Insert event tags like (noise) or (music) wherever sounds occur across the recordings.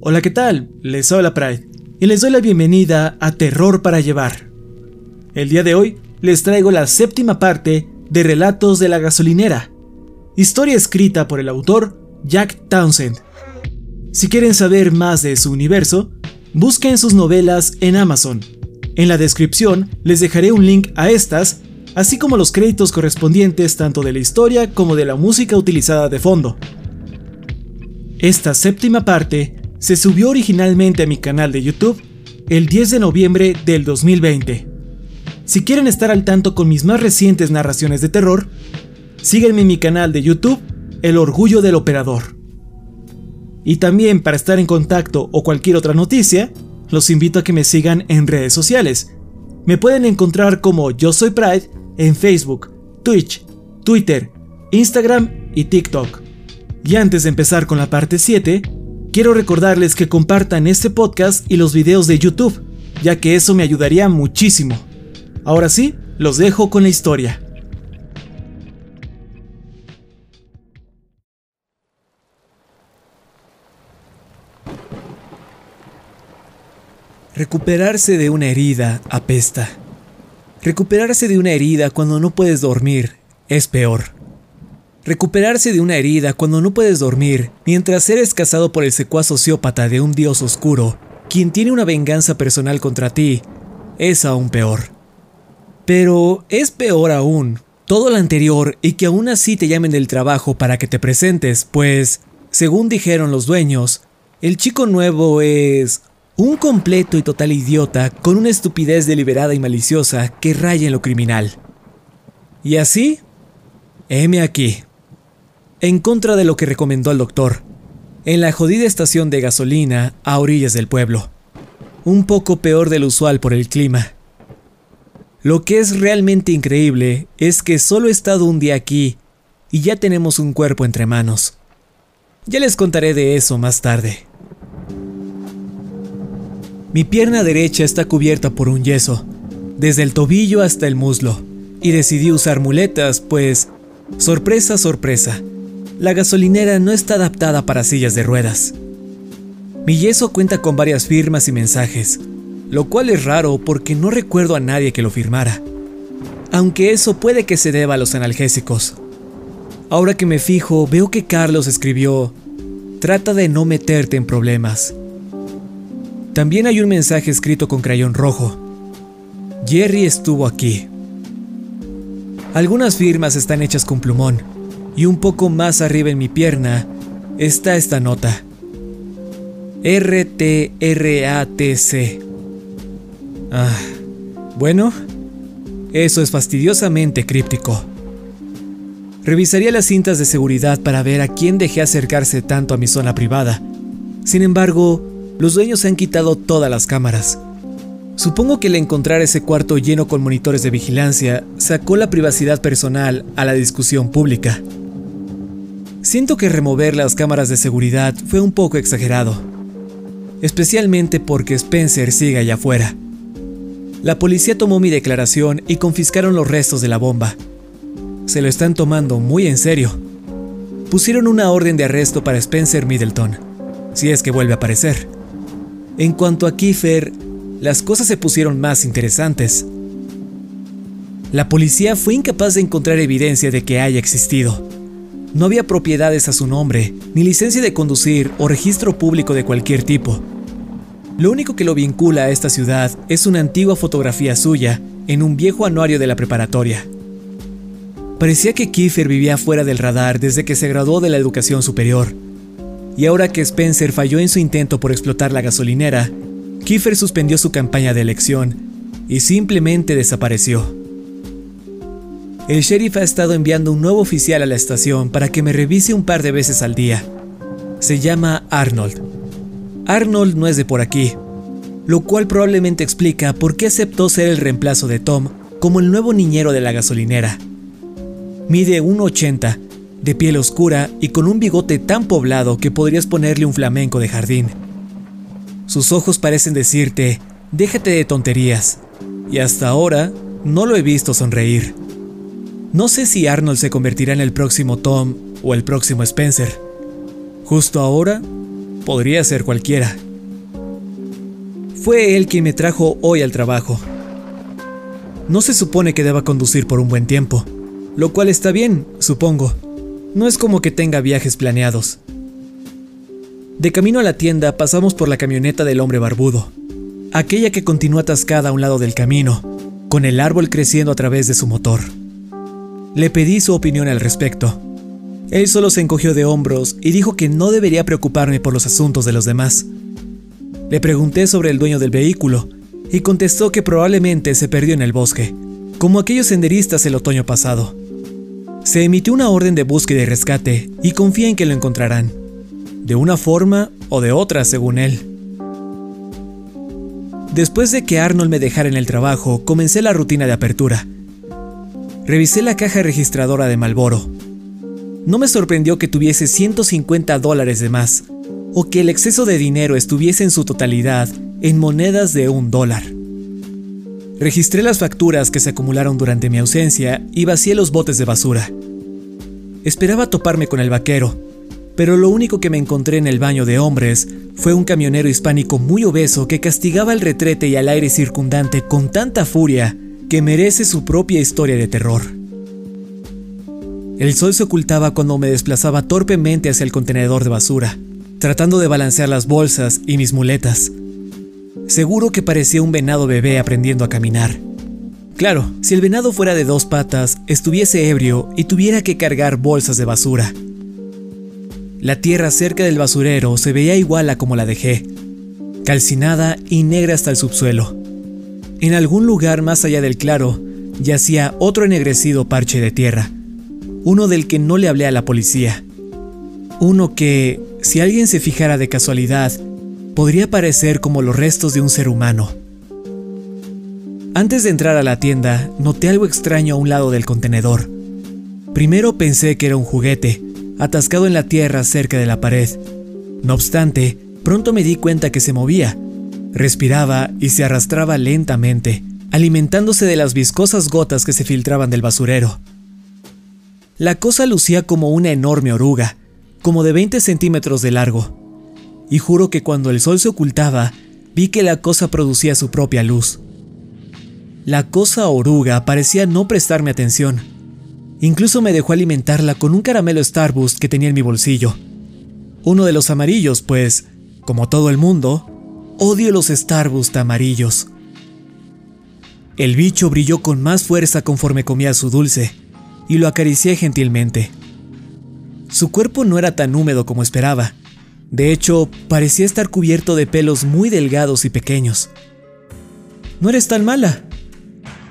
Hola, ¿qué tal? Les habla Pride y les doy la bienvenida a Terror para Llevar. El día de hoy les traigo la séptima parte de Relatos de la Gasolinera, historia escrita por el autor Jack Townsend. Si quieren saber más de su universo, busquen sus novelas en Amazon. En la descripción les dejaré un link a estas, así como los créditos correspondientes tanto de la historia como de la música utilizada de fondo. Esta séptima parte se subió originalmente a mi canal de YouTube el 10 de noviembre del 2020. Si quieren estar al tanto con mis más recientes narraciones de terror, síguenme en mi canal de YouTube, El Orgullo del Operador. Y también para estar en contacto o cualquier otra noticia, los invito a que me sigan en redes sociales. Me pueden encontrar como Yo Soy Pride en Facebook, Twitch, Twitter, Instagram y TikTok. Y antes de empezar con la parte 7, Quiero recordarles que compartan este podcast y los videos de YouTube, ya que eso me ayudaría muchísimo. Ahora sí, los dejo con la historia. Recuperarse de una herida apesta. Recuperarse de una herida cuando no puedes dormir es peor. Recuperarse de una herida cuando no puedes dormir, mientras eres cazado por el secuaz sociópata de un dios oscuro, quien tiene una venganza personal contra ti, es aún peor. Pero es peor aún todo lo anterior y que aún así te llamen del trabajo para que te presentes, pues, según dijeron los dueños, el chico nuevo es un completo y total idiota con una estupidez deliberada y maliciosa que raya en lo criminal. Y así, heme aquí en contra de lo que recomendó el doctor, en la jodida estación de gasolina a orillas del pueblo. Un poco peor del usual por el clima. Lo que es realmente increíble es que solo he estado un día aquí y ya tenemos un cuerpo entre manos. Ya les contaré de eso más tarde. Mi pierna derecha está cubierta por un yeso, desde el tobillo hasta el muslo, y decidí usar muletas, pues, sorpresa, sorpresa, la gasolinera no está adaptada para sillas de ruedas. Mi yeso cuenta con varias firmas y mensajes, lo cual es raro porque no recuerdo a nadie que lo firmara. Aunque eso puede que se deba a los analgésicos. Ahora que me fijo, veo que Carlos escribió, trata de no meterte en problemas. También hay un mensaje escrito con crayón rojo. Jerry estuvo aquí. Algunas firmas están hechas con plumón, y un poco más arriba en mi pierna está esta nota. R-T-R-A-T-C. Ah, bueno, eso es fastidiosamente críptico. Revisaría las cintas de seguridad para ver a quién dejé acercarse tanto a mi zona privada. Sin embargo, los dueños han quitado todas las cámaras. Supongo que el encontrar ese cuarto lleno con monitores de vigilancia sacó la privacidad personal a la discusión pública. Siento que remover las cámaras de seguridad fue un poco exagerado, especialmente porque Spencer sigue allá afuera. La policía tomó mi declaración y confiscaron los restos de la bomba. Se lo están tomando muy en serio. Pusieron una orden de arresto para Spencer Middleton, si es que vuelve a aparecer. En cuanto a Kiefer, las cosas se pusieron más interesantes. La policía fue incapaz de encontrar evidencia de que haya existido. No había propiedades a su nombre, ni licencia de conducir o registro público de cualquier tipo. Lo único que lo vincula a esta ciudad es una antigua fotografía suya en un viejo anuario de la preparatoria. Parecía que Kiefer vivía fuera del radar desde que se graduó de la educación superior. Y ahora que Spencer falló en su intento por explotar la gasolinera, Kiefer suspendió su campaña de elección y simplemente desapareció. El sheriff ha estado enviando un nuevo oficial a la estación para que me revise un par de veces al día. Se llama Arnold. Arnold no es de por aquí, lo cual probablemente explica por qué aceptó ser el reemplazo de Tom como el nuevo niñero de la gasolinera. Mide 1,80, de piel oscura y con un bigote tan poblado que podrías ponerle un flamenco de jardín. Sus ojos parecen decirte, déjate de tonterías, y hasta ahora no lo he visto sonreír. No sé si Arnold se convertirá en el próximo Tom o el próximo Spencer. Justo ahora, podría ser cualquiera. Fue él quien me trajo hoy al trabajo. No se supone que deba conducir por un buen tiempo, lo cual está bien, supongo. No es como que tenga viajes planeados. De camino a la tienda pasamos por la camioneta del hombre barbudo, aquella que continúa atascada a un lado del camino, con el árbol creciendo a través de su motor. Le pedí su opinión al respecto. Él solo se encogió de hombros y dijo que no debería preocuparme por los asuntos de los demás. Le pregunté sobre el dueño del vehículo y contestó que probablemente se perdió en el bosque, como aquellos senderistas el otoño pasado. Se emitió una orden de búsqueda y rescate y confía en que lo encontrarán, de una forma o de otra según él. Después de que Arnold me dejara en el trabajo, comencé la rutina de apertura. Revisé la caja registradora de Malboro. No me sorprendió que tuviese 150 dólares de más, o que el exceso de dinero estuviese en su totalidad en monedas de un dólar. Registré las facturas que se acumularon durante mi ausencia y vacié los botes de basura. Esperaba toparme con el vaquero, pero lo único que me encontré en el baño de hombres fue un camionero hispánico muy obeso que castigaba el retrete y al aire circundante con tanta furia que merece su propia historia de terror. El sol se ocultaba cuando me desplazaba torpemente hacia el contenedor de basura, tratando de balancear las bolsas y mis muletas. Seguro que parecía un venado bebé aprendiendo a caminar. Claro, si el venado fuera de dos patas, estuviese ebrio y tuviera que cargar bolsas de basura. La tierra cerca del basurero se veía igual a como la dejé, calcinada y negra hasta el subsuelo. En algún lugar más allá del claro yacía otro ennegrecido parche de tierra, uno del que no le hablé a la policía. Uno que, si alguien se fijara de casualidad, podría parecer como los restos de un ser humano. Antes de entrar a la tienda, noté algo extraño a un lado del contenedor. Primero pensé que era un juguete, atascado en la tierra cerca de la pared. No obstante, pronto me di cuenta que se movía, respiraba y se arrastraba lentamente, alimentándose de las viscosas gotas que se filtraban del basurero. La cosa lucía como una enorme oruga, como de 20 centímetros de largo, y juro que cuando el sol se ocultaba, vi que la cosa producía su propia luz. La cosa oruga parecía no prestarme atención, Incluso me dejó alimentarla con un caramelo Starburst que tenía en mi bolsillo. Uno de los amarillos, pues, como todo el mundo, odio los Starburst amarillos. El bicho brilló con más fuerza conforme comía su dulce, y lo acaricié gentilmente. Su cuerpo no era tan húmedo como esperaba. De hecho, parecía estar cubierto de pelos muy delgados y pequeños. No eres tan mala,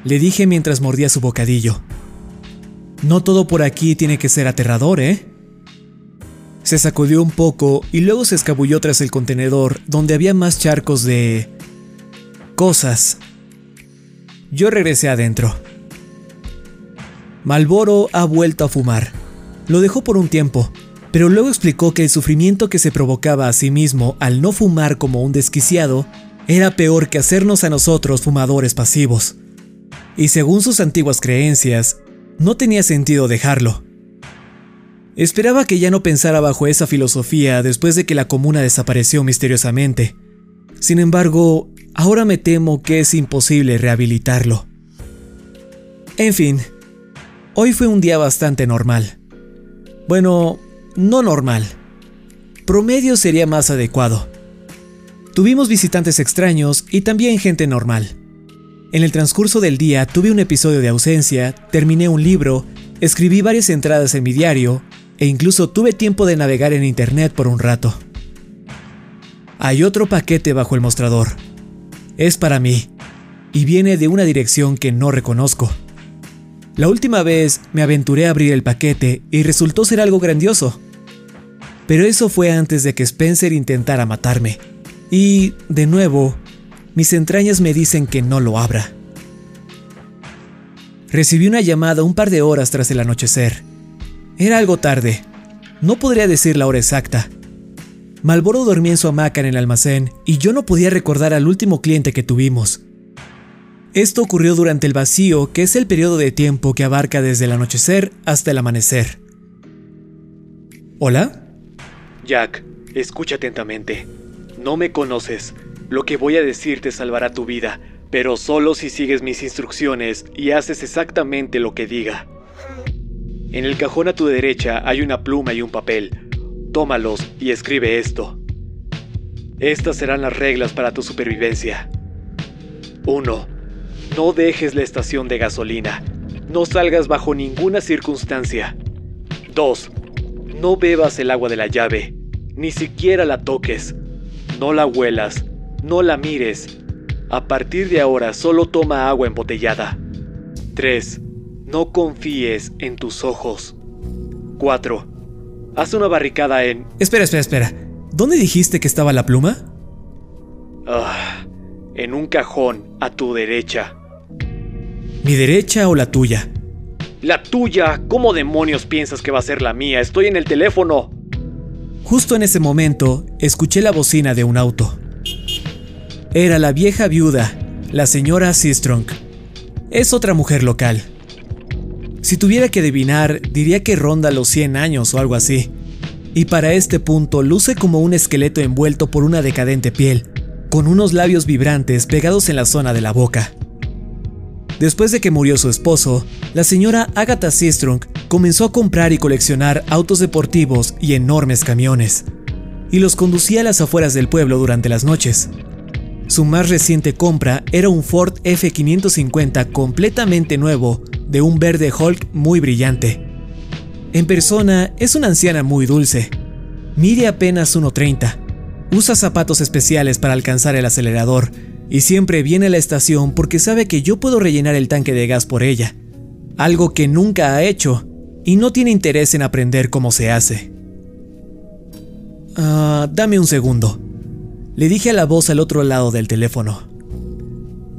le dije mientras mordía su bocadillo. No todo por aquí tiene que ser aterrador, ¿eh? Se sacudió un poco y luego se escabulló tras el contenedor donde había más charcos de... cosas. Yo regresé adentro. Malboro ha vuelto a fumar. Lo dejó por un tiempo, pero luego explicó que el sufrimiento que se provocaba a sí mismo al no fumar como un desquiciado era peor que hacernos a nosotros fumadores pasivos. Y según sus antiguas creencias, no tenía sentido dejarlo. Esperaba que ya no pensara bajo esa filosofía después de que la comuna desapareció misteriosamente. Sin embargo, ahora me temo que es imposible rehabilitarlo. En fin, hoy fue un día bastante normal. Bueno, no normal. Promedio sería más adecuado. Tuvimos visitantes extraños y también gente normal. En el transcurso del día tuve un episodio de ausencia, terminé un libro, escribí varias entradas en mi diario e incluso tuve tiempo de navegar en internet por un rato. Hay otro paquete bajo el mostrador. Es para mí y viene de una dirección que no reconozco. La última vez me aventuré a abrir el paquete y resultó ser algo grandioso. Pero eso fue antes de que Spencer intentara matarme. Y, de nuevo, mis entrañas me dicen que no lo abra. Recibí una llamada un par de horas tras el anochecer. Era algo tarde. No podría decir la hora exacta. Malboro dormía en su hamaca en el almacén y yo no podía recordar al último cliente que tuvimos. Esto ocurrió durante el vacío, que es el periodo de tiempo que abarca desde el anochecer hasta el amanecer. ¿Hola? Jack, Escucha atentamente. No me conoces. Lo que voy a decir te salvará tu vida, pero solo si sigues mis instrucciones y haces exactamente lo que diga. En el cajón a tu derecha hay una pluma y un papel. Tómalos y escribe esto. Estas serán las reglas para tu supervivencia. 1. No dejes la estación de gasolina. No salgas bajo ninguna circunstancia. 2. No bebas el agua de la llave. Ni siquiera la toques. No la huelas. No la mires. A partir de ahora solo toma agua embotellada. 3. No confíes en tus ojos. 4. Haz una barricada en... Espera, espera, espera. ¿Dónde dijiste que estaba la pluma? Ah, en un cajón a tu derecha. ¿Mi derecha o la tuya? La tuya. ¿Cómo demonios piensas que va a ser la mía? Estoy en el teléfono. Justo en ese momento, escuché la bocina de un auto. Era la vieja viuda, la señora Seastrong. Es otra mujer local. Si tuviera que adivinar, diría que ronda los 100 años o algo así. Y para este punto luce como un esqueleto envuelto por una decadente piel, con unos labios vibrantes pegados en la zona de la boca. Después de que murió su esposo, la señora Agatha Seastrong comenzó a comprar y coleccionar autos deportivos y enormes camiones, y los conducía a las afueras del pueblo durante las noches. Su más reciente compra era un Ford F550 completamente nuevo de un verde Hulk muy brillante. En persona es una anciana muy dulce. Mide apenas 1.30. Usa zapatos especiales para alcanzar el acelerador y siempre viene a la estación porque sabe que yo puedo rellenar el tanque de gas por ella. Algo que nunca ha hecho y no tiene interés en aprender cómo se hace. Ah, dame un segundo. Le dije a la voz al otro lado del teléfono.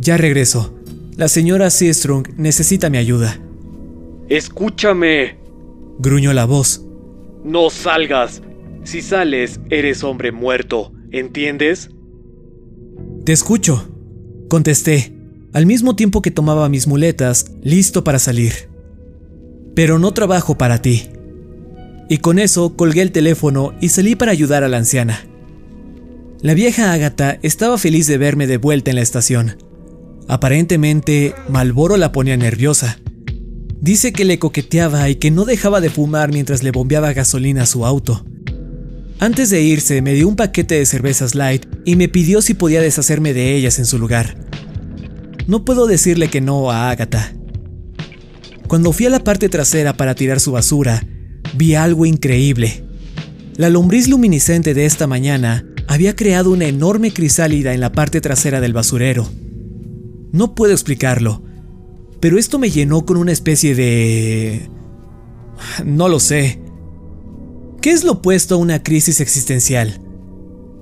Ya regreso. La señora Seastrong necesita mi ayuda. Escúchame, gruñó la voz. No salgas. Si sales, eres hombre muerto, ¿entiendes? Te escucho, contesté, al mismo tiempo que tomaba mis muletas, listo para salir. Pero no trabajo para ti. Y con eso colgué el teléfono y salí para ayudar a la anciana. La vieja Ágata estaba feliz de verme de vuelta en la estación. Aparentemente, Malboro la ponía nerviosa. Dice que le coqueteaba y que no dejaba de fumar mientras le bombeaba gasolina a su auto. Antes de irse, me dio un paquete de cervezas light y me pidió si podía deshacerme de ellas en su lugar. No puedo decirle que no a Agatha. Cuando fui a la parte trasera para tirar su basura, vi algo increíble. La lombriz luminiscente de esta mañana había creado una enorme crisálida en la parte trasera del basurero. No puedo explicarlo, pero esto me llenó con una especie de... No lo sé. ¿Qué es lo opuesto a una crisis existencial?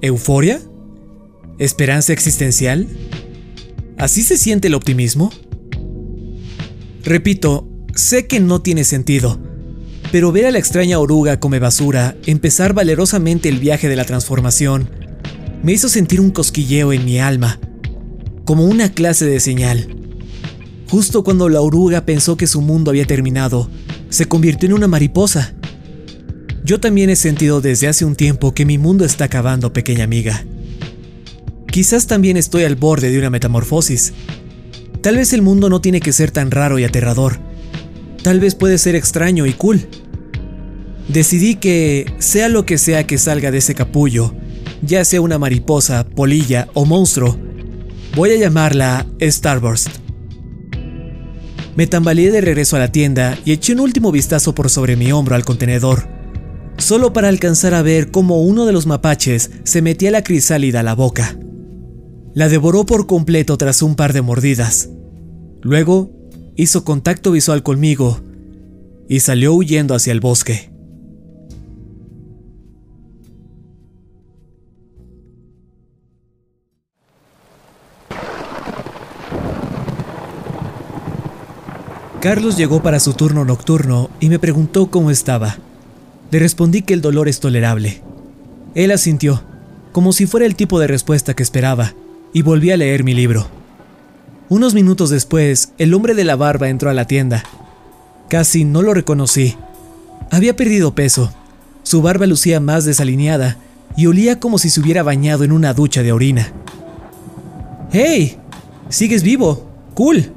¿Euforia? ¿Esperanza existencial? ¿Así se siente el optimismo? Repito, sé que no tiene sentido, pero ver a la extraña oruga come basura empezar valerosamente el viaje de la transformación me hizo sentir un cosquilleo en mi alma como una clase de señal. Justo cuando la oruga pensó que su mundo había terminado, se convirtió en una mariposa. Yo también he sentido desde hace un tiempo que mi mundo está acabando, pequeña amiga. Quizás también estoy al borde de una metamorfosis. Tal vez el mundo no tiene que ser tan raro y aterrador. Tal vez puede ser extraño y cool. Decidí que, sea lo que sea que salga de ese capullo, ya sea una mariposa, polilla o monstruo, Voy a llamarla Starburst. Me tambaleé de regreso a la tienda y eché un último vistazo por sobre mi hombro al contenedor, solo para alcanzar a ver cómo uno de los mapaches se metía la crisálida a la boca. La devoró por completo tras un par de mordidas. Luego hizo contacto visual conmigo y salió huyendo hacia el bosque. Carlos llegó para su turno nocturno y me preguntó cómo estaba. Le respondí que el dolor es tolerable. Él asintió, como si fuera el tipo de respuesta que esperaba, y volví a leer mi libro. Unos minutos después, el hombre de la barba entró a la tienda. Casi no lo reconocí. Había perdido peso. Su barba lucía más desalineada y olía como si se hubiera bañado en una ducha de orina. ¡Hey! ¿Sigues vivo? ¡Cool!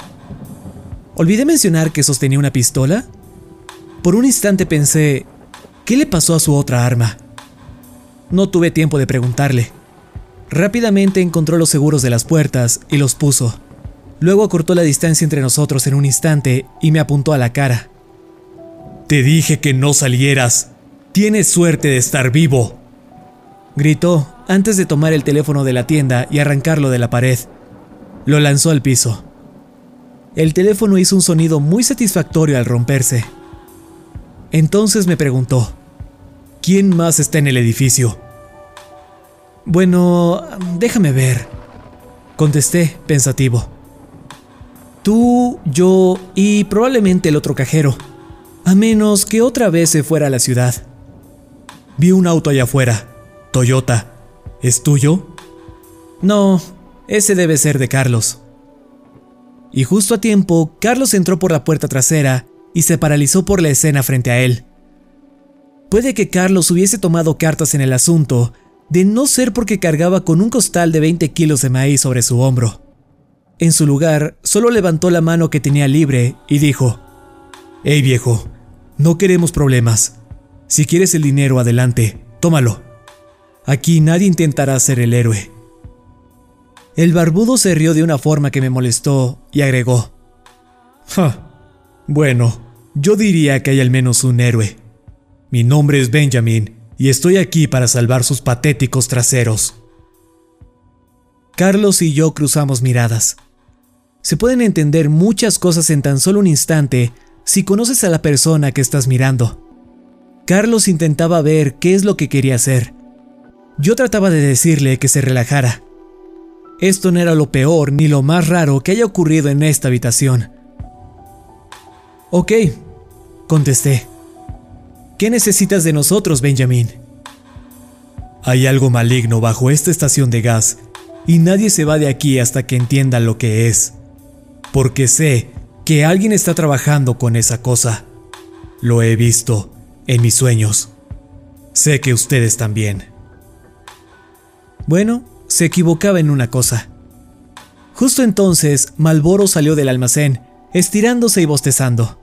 Olvidé mencionar que sostenía una pistola. Por un instante pensé, ¿qué le pasó a su otra arma? No tuve tiempo de preguntarle. Rápidamente encontró los seguros de las puertas y los puso. Luego acortó la distancia entre nosotros en un instante y me apuntó a la cara. Te dije que no salieras. Tienes suerte de estar vivo. Gritó antes de tomar el teléfono de la tienda y arrancarlo de la pared. Lo lanzó al piso. El teléfono hizo un sonido muy satisfactorio al romperse. Entonces me preguntó, ¿quién más está en el edificio? Bueno, déjame ver. Contesté, pensativo. Tú, yo y probablemente el otro cajero. A menos que otra vez se fuera a la ciudad. Vi un auto allá afuera. Toyota. ¿Es tuyo? No, ese debe ser de Carlos. Y justo a tiempo, Carlos entró por la puerta trasera y se paralizó por la escena frente a él. Puede que Carlos hubiese tomado cartas en el asunto de no ser porque cargaba con un costal de 20 kilos de maíz sobre su hombro. En su lugar, solo levantó la mano que tenía libre y dijo, Hey viejo, no queremos problemas. Si quieres el dinero, adelante, tómalo. Aquí nadie intentará ser el héroe. El barbudo se rió de una forma que me molestó y agregó, Bueno, yo diría que hay al menos un héroe. Mi nombre es Benjamin y estoy aquí para salvar sus patéticos traseros. Carlos y yo cruzamos miradas. Se pueden entender muchas cosas en tan solo un instante si conoces a la persona que estás mirando. Carlos intentaba ver qué es lo que quería hacer. Yo trataba de decirle que se relajara. Esto no era lo peor ni lo más raro que haya ocurrido en esta habitación. Ok, contesté. ¿Qué necesitas de nosotros, Benjamin? Hay algo maligno bajo esta estación de gas y nadie se va de aquí hasta que entienda lo que es. Porque sé que alguien está trabajando con esa cosa. Lo he visto en mis sueños. Sé que ustedes también. Bueno, se equivocaba en una cosa. Justo entonces, Malboro salió del almacén, estirándose y bostezando.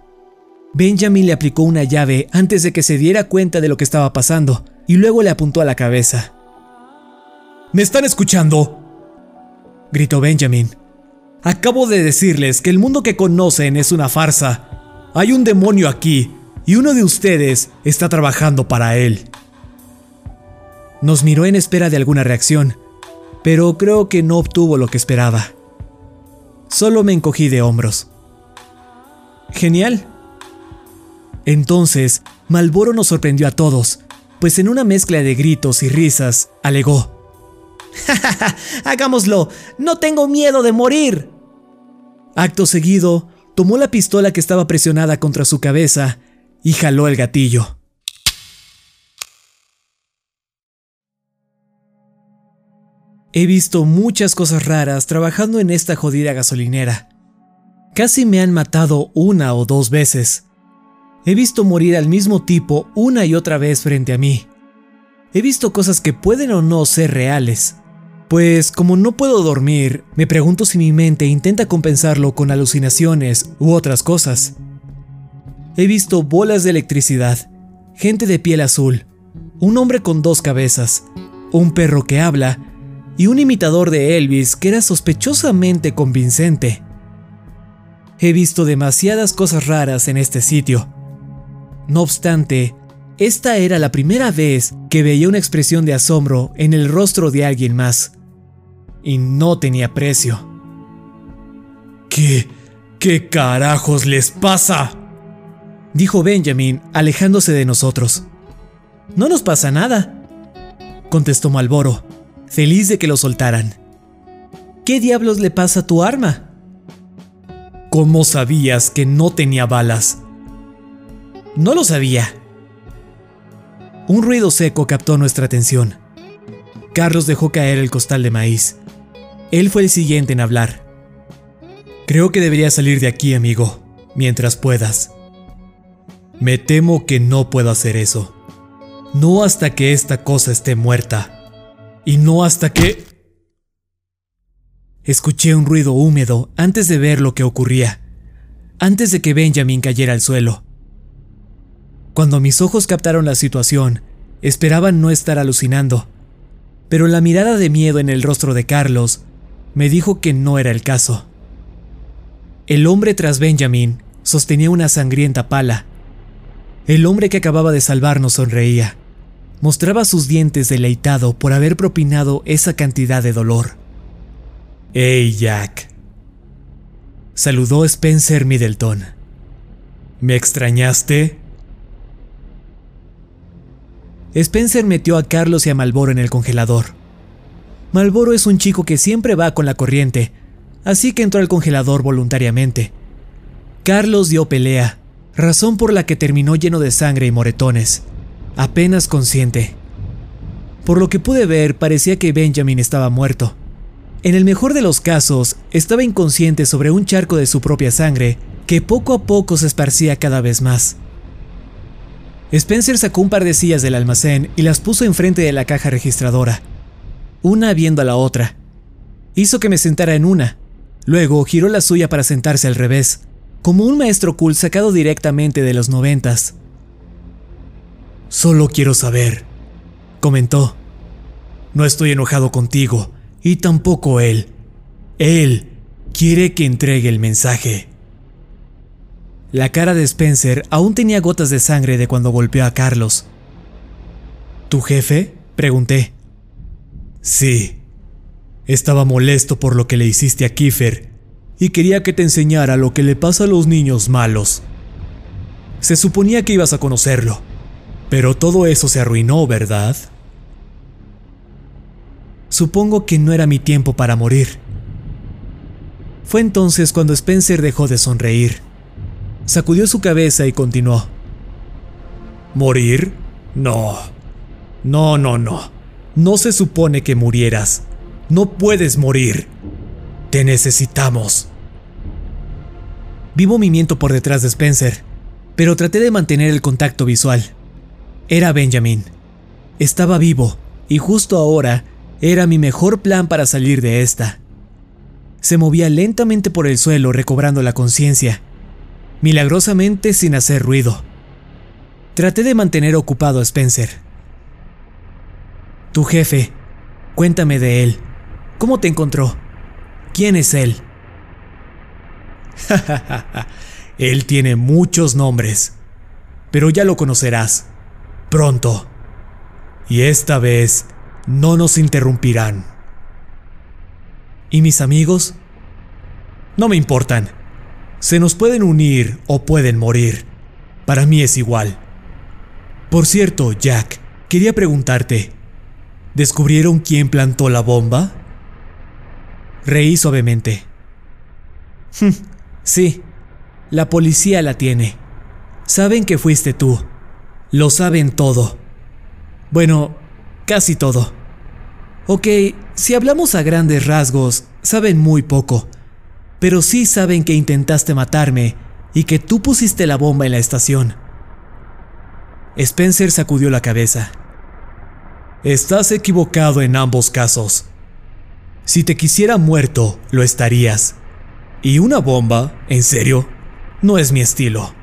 Benjamin le aplicó una llave antes de que se diera cuenta de lo que estaba pasando y luego le apuntó a la cabeza. ¿Me están escuchando? gritó Benjamin. Acabo de decirles que el mundo que conocen es una farsa. Hay un demonio aquí y uno de ustedes está trabajando para él. Nos miró en espera de alguna reacción, pero creo que no obtuvo lo que esperaba. Solo me encogí de hombros. Genial, entonces, Malboro nos sorprendió a todos, pues en una mezcla de gritos y risas, alegó. (laughs) ¡Hagámoslo! ¡No tengo miedo de morir! Acto seguido, tomó la pistola que estaba presionada contra su cabeza y jaló el gatillo. He visto muchas cosas raras trabajando en esta jodida gasolinera. Casi me han matado una o dos veces. He visto morir al mismo tipo una y otra vez frente a mí. He visto cosas que pueden o no ser reales. Pues como no puedo dormir, me pregunto si mi mente intenta compensarlo con alucinaciones u otras cosas. He visto bolas de electricidad, gente de piel azul, un hombre con dos cabezas, un perro que habla y un imitador de Elvis que era sospechosamente convincente. He visto demasiadas cosas raras en este sitio no obstante, esta era la primera vez que veía una expresión de asombro en el rostro de alguien más. Y no tenía precio. ¿Qué? ¿Qué carajos les pasa? Dijo Benjamin, alejándose de nosotros. No nos pasa nada, contestó Malboro, feliz de que lo soltaran. ¿Qué diablos le pasa a tu arma? ¿Cómo sabías que no tenía balas? No lo sabía. Un ruido seco captó nuestra atención. Carlos dejó caer el costal de maíz. Él fue el siguiente en hablar. Creo que deberías salir de aquí, amigo, mientras puedas. Me temo que no puedo hacer eso. No hasta que esta cosa esté muerta. Y no hasta que... Escuché un ruido húmedo antes de ver lo que ocurría, antes de que Benjamin cayera al suelo. Cuando mis ojos captaron la situación, esperaban no estar alucinando, pero la mirada de miedo en el rostro de Carlos me dijo que no era el caso. El hombre tras Benjamin sostenía una sangrienta pala. El hombre que acababa de salvarnos sonreía. Mostraba sus dientes deleitado por haber propinado esa cantidad de dolor. ¡Hey, Jack! Saludó Spencer Middleton. ¿Me extrañaste? Spencer metió a Carlos y a Malboro en el congelador. Malboro es un chico que siempre va con la corriente, así que entró al congelador voluntariamente. Carlos dio pelea, razón por la que terminó lleno de sangre y moretones, apenas consciente. Por lo que pude ver, parecía que Benjamin estaba muerto. En el mejor de los casos, estaba inconsciente sobre un charco de su propia sangre que poco a poco se esparcía cada vez más. Spencer sacó un par de sillas del almacén y las puso enfrente de la caja registradora, una viendo a la otra. Hizo que me sentara en una, luego giró la suya para sentarse al revés, como un maestro cool sacado directamente de los noventas. Solo quiero saber, comentó. No estoy enojado contigo, y tampoco él. Él quiere que entregue el mensaje. La cara de Spencer aún tenía gotas de sangre de cuando golpeó a Carlos. ¿Tu jefe? pregunté. Sí. Estaba molesto por lo que le hiciste a Kiefer y quería que te enseñara lo que le pasa a los niños malos. Se suponía que ibas a conocerlo, pero todo eso se arruinó, ¿verdad? Supongo que no era mi tiempo para morir. Fue entonces cuando Spencer dejó de sonreír. Sacudió su cabeza y continuó. ¿Morir? No. No, no, no. No se supone que murieras. No puedes morir. Te necesitamos. Vi movimiento por detrás de Spencer, pero traté de mantener el contacto visual. Era Benjamin. Estaba vivo, y justo ahora era mi mejor plan para salir de esta. Se movía lentamente por el suelo recobrando la conciencia, milagrosamente sin hacer ruido. Traté de mantener ocupado a Spencer. Tu jefe, cuéntame de él. ¿Cómo te encontró? ¿Quién es él? (laughs) él tiene muchos nombres, pero ya lo conocerás pronto. Y esta vez no nos interrumpirán. ¿Y mis amigos? No me importan. Se nos pueden unir o pueden morir. Para mí es igual. Por cierto, Jack, quería preguntarte, ¿descubrieron quién plantó la bomba? Reí suavemente. sí, la policía la tiene. Saben que fuiste tú. Lo saben todo. Bueno, casi todo. Ok, si hablamos a grandes rasgos, saben muy poco, pero sí saben que intentaste matarme y que tú pusiste la bomba en la estación. Spencer sacudió la cabeza. Estás equivocado en ambos casos. Si te quisiera muerto, lo estarías. Y una bomba, en serio, no es mi estilo.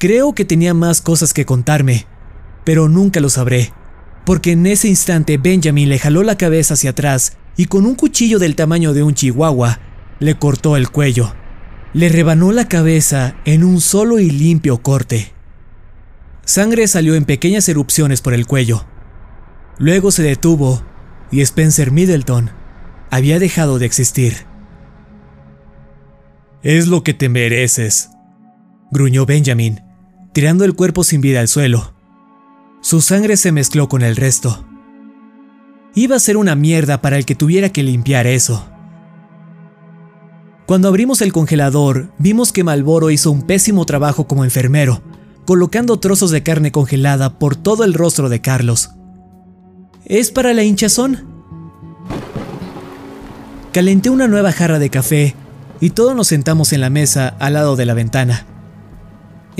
Creo que tenía más cosas que contarme, pero nunca lo sabré, porque en ese instante Benjamin le jaló la cabeza hacia atrás y con un cuchillo del tamaño de un chihuahua le cortó el cuello. Le rebanó la cabeza en un solo y limpio corte. Sangre salió en pequeñas erupciones por el cuello. Luego se detuvo y Spencer Middleton había dejado de existir. Es lo que te mereces, gruñó Benjamin, tirando el cuerpo sin vida al suelo. Su sangre se mezcló con el resto. Iba a ser una mierda para el que tuviera que limpiar eso. Cuando abrimos el congelador, vimos que Malboro hizo un pésimo trabajo como enfermero, colocando trozos de carne congelada por todo el rostro de Carlos. ¿Es para la hinchazón? Calenté una nueva jarra de café y todos nos sentamos en la mesa al lado de la ventana.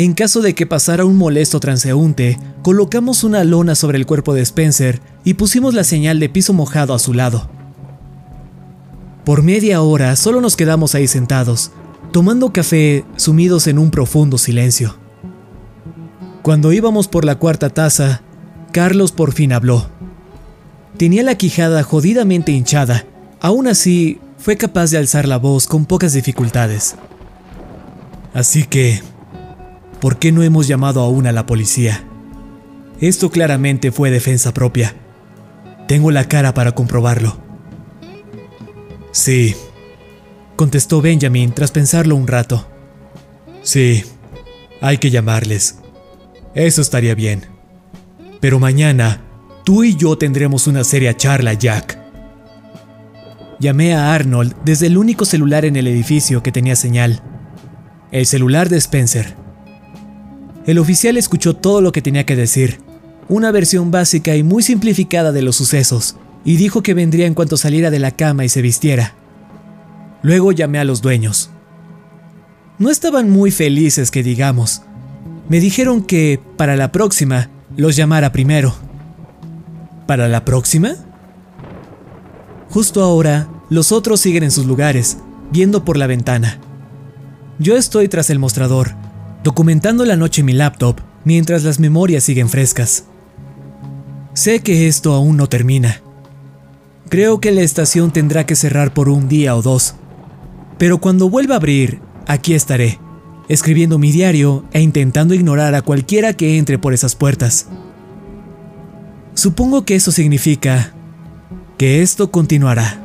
En caso de que pasara un molesto transeúnte, colocamos una lona sobre el cuerpo de Spencer y pusimos la señal de piso mojado a su lado. Por media hora solo nos quedamos ahí sentados, tomando café sumidos en un profundo silencio. Cuando íbamos por la cuarta taza, Carlos por fin habló. Tenía la quijada jodidamente hinchada, aún así fue capaz de alzar la voz con pocas dificultades. Así que, ¿por qué no hemos llamado aún a la policía? Esto claramente fue defensa propia. Tengo la cara para comprobarlo. Sí, contestó Benjamin tras pensarlo un rato. Sí, hay que llamarles. Eso estaría bien. Pero mañana, tú y yo tendremos una seria charla, Jack. Llamé a Arnold desde el único celular en el edificio que tenía señal. El celular de Spencer. El oficial escuchó todo lo que tenía que decir, una versión básica y muy simplificada de los sucesos, y dijo que vendría en cuanto saliera de la cama y se vistiera. Luego llamé a los dueños. No estaban muy felices que digamos. Me dijeron que, para la próxima, los llamara primero. ¿Para la próxima? Justo ahora, los otros siguen en sus lugares, viendo por la ventana. Yo estoy tras el mostrador, documentando la noche en mi laptop mientras las memorias siguen frescas. Sé que esto aún no termina. Creo que la estación tendrá que cerrar por un día o dos, pero cuando vuelva a abrir, aquí estaré, escribiendo mi diario e intentando ignorar a cualquiera que entre por esas puertas. Supongo que eso significa que esto continuará.